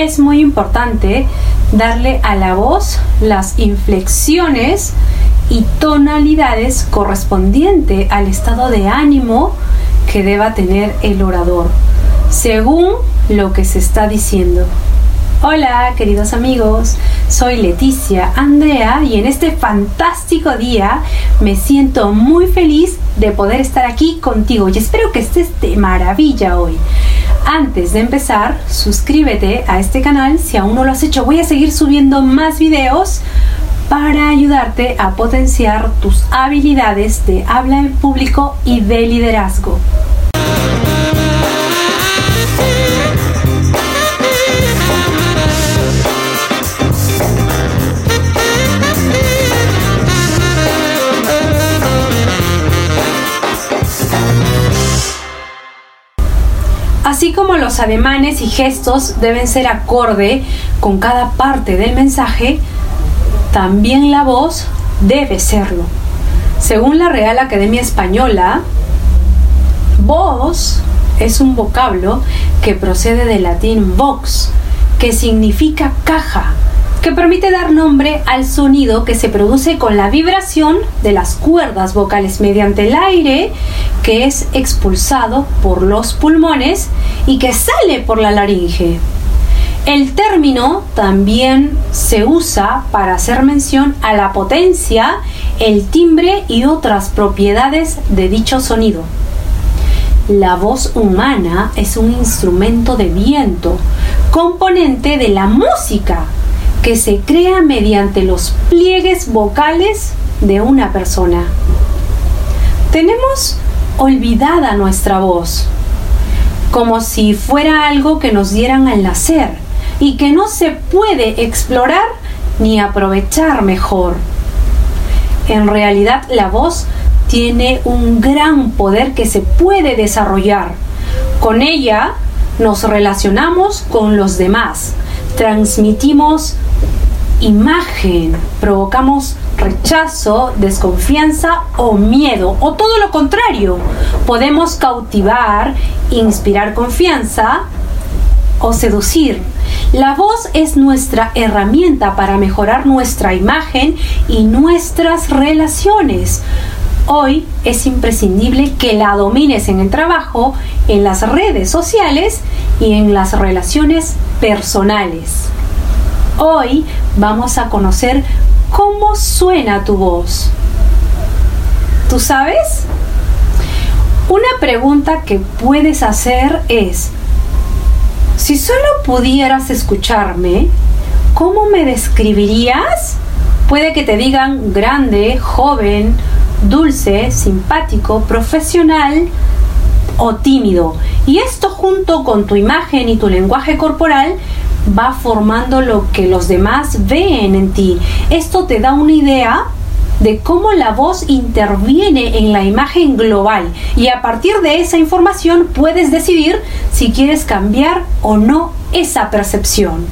es muy importante darle a la voz las inflexiones y tonalidades correspondiente al estado de ánimo que deba tener el orador, según lo que se está diciendo. Hola, queridos amigos, soy Leticia Andrea y en este fantástico día me siento muy feliz de poder estar aquí contigo y espero que estés de maravilla hoy. Antes de empezar, suscríbete a este canal si aún no lo has hecho. Voy a seguir subiendo más videos para ayudarte a potenciar tus habilidades de habla en público y de liderazgo. Así como los ademanes y gestos deben ser acorde con cada parte del mensaje, también la voz debe serlo. Según la Real Academia Española, voz es un vocablo que procede del latín vox, que significa caja, que permite dar nombre al sonido que se produce con la vibración de las cuerdas vocales mediante el aire que es expulsado por los pulmones y que sale por la laringe. El término también se usa para hacer mención a la potencia, el timbre y otras propiedades de dicho sonido. La voz humana es un instrumento de viento, componente de la música, que se crea mediante los pliegues vocales de una persona. Tenemos olvidada nuestra voz, como si fuera algo que nos dieran al nacer y que no se puede explorar ni aprovechar mejor. En realidad la voz tiene un gran poder que se puede desarrollar. Con ella nos relacionamos con los demás, transmitimos imagen, provocamos rechazo, desconfianza o miedo, o todo lo contrario. Podemos cautivar, inspirar confianza o seducir. La voz es nuestra herramienta para mejorar nuestra imagen y nuestras relaciones. Hoy es imprescindible que la domines en el trabajo, en las redes sociales y en las relaciones personales. Hoy vamos a conocer cómo suena tu voz. ¿Tú sabes? Una pregunta que puedes hacer es, si solo pudieras escucharme, ¿cómo me describirías? Puede que te digan grande, joven, dulce, simpático, profesional o tímido. Y esto junto con tu imagen y tu lenguaje corporal va formando lo que los demás ven en ti. Esto te da una idea de cómo la voz interviene en la imagen global y a partir de esa información puedes decidir si quieres cambiar o no esa percepción.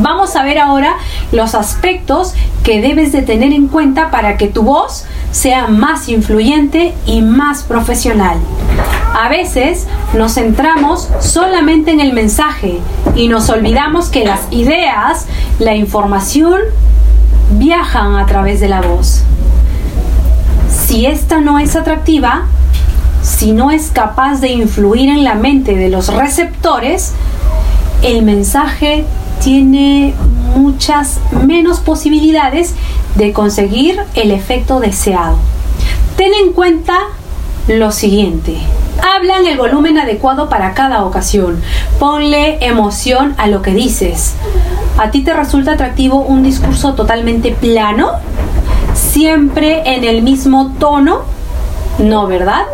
Vamos a ver ahora los aspectos que debes de tener en cuenta para que tu voz sea más influyente y más profesional. A veces nos centramos solamente en el mensaje y nos olvidamos que las ideas, la información, viajan a través de la voz. Si esta no es atractiva, si no es capaz de influir en la mente de los receptores, el mensaje tiene muchas menos posibilidades de conseguir el efecto deseado. Ten en cuenta lo siguiente. Habla en el volumen adecuado para cada ocasión. Ponle emoción a lo que dices. ¿A ti te resulta atractivo un discurso totalmente plano? ¿Siempre en el mismo tono? No, ¿verdad?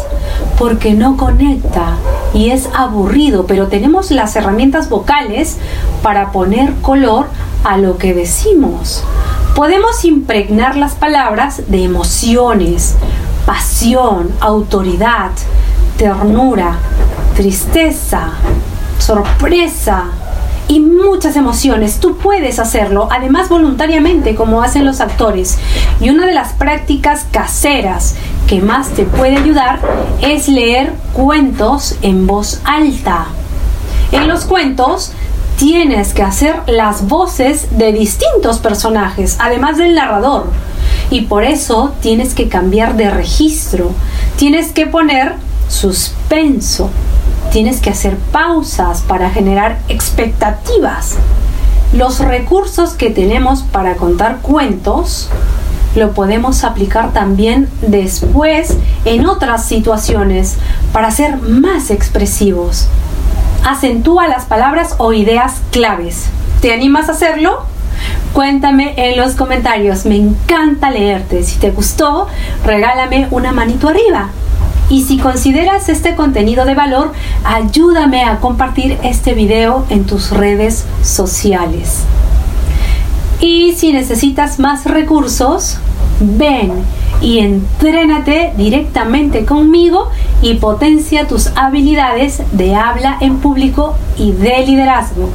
Porque no conecta y es aburrido, pero tenemos las herramientas vocales para poner color a lo que decimos. Podemos impregnar las palabras de emociones, pasión, autoridad, ternura, tristeza, sorpresa y muchas emociones. Tú puedes hacerlo, además voluntariamente como hacen los actores. Y una de las prácticas caseras que más te puede ayudar es leer cuentos en voz alta. En los cuentos tienes que hacer las voces de distintos personajes, además del narrador. Y por eso tienes que cambiar de registro. Tienes que poner suspenso. Tienes que hacer pausas para generar expectativas. Los recursos que tenemos para contar cuentos lo podemos aplicar también después en otras situaciones para ser más expresivos. Acentúa las palabras o ideas claves. ¿Te animas a hacerlo? Cuéntame en los comentarios, me encanta leerte. Si te gustó, regálame una manito arriba. Y si consideras este contenido de valor, ayúdame a compartir este video en tus redes sociales. Y si necesitas más recursos, ven y entrénate directamente conmigo y potencia tus habilidades de habla en público y de liderazgo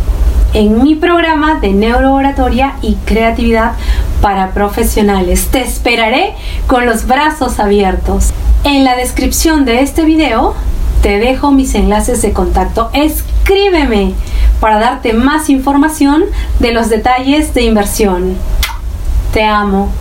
en mi programa de neurooratoria y creatividad para profesionales. Te esperaré con los brazos abiertos. En la descripción de este video te dejo mis enlaces de contacto. Escríbeme para darte más información de los detalles de inversión. Te amo.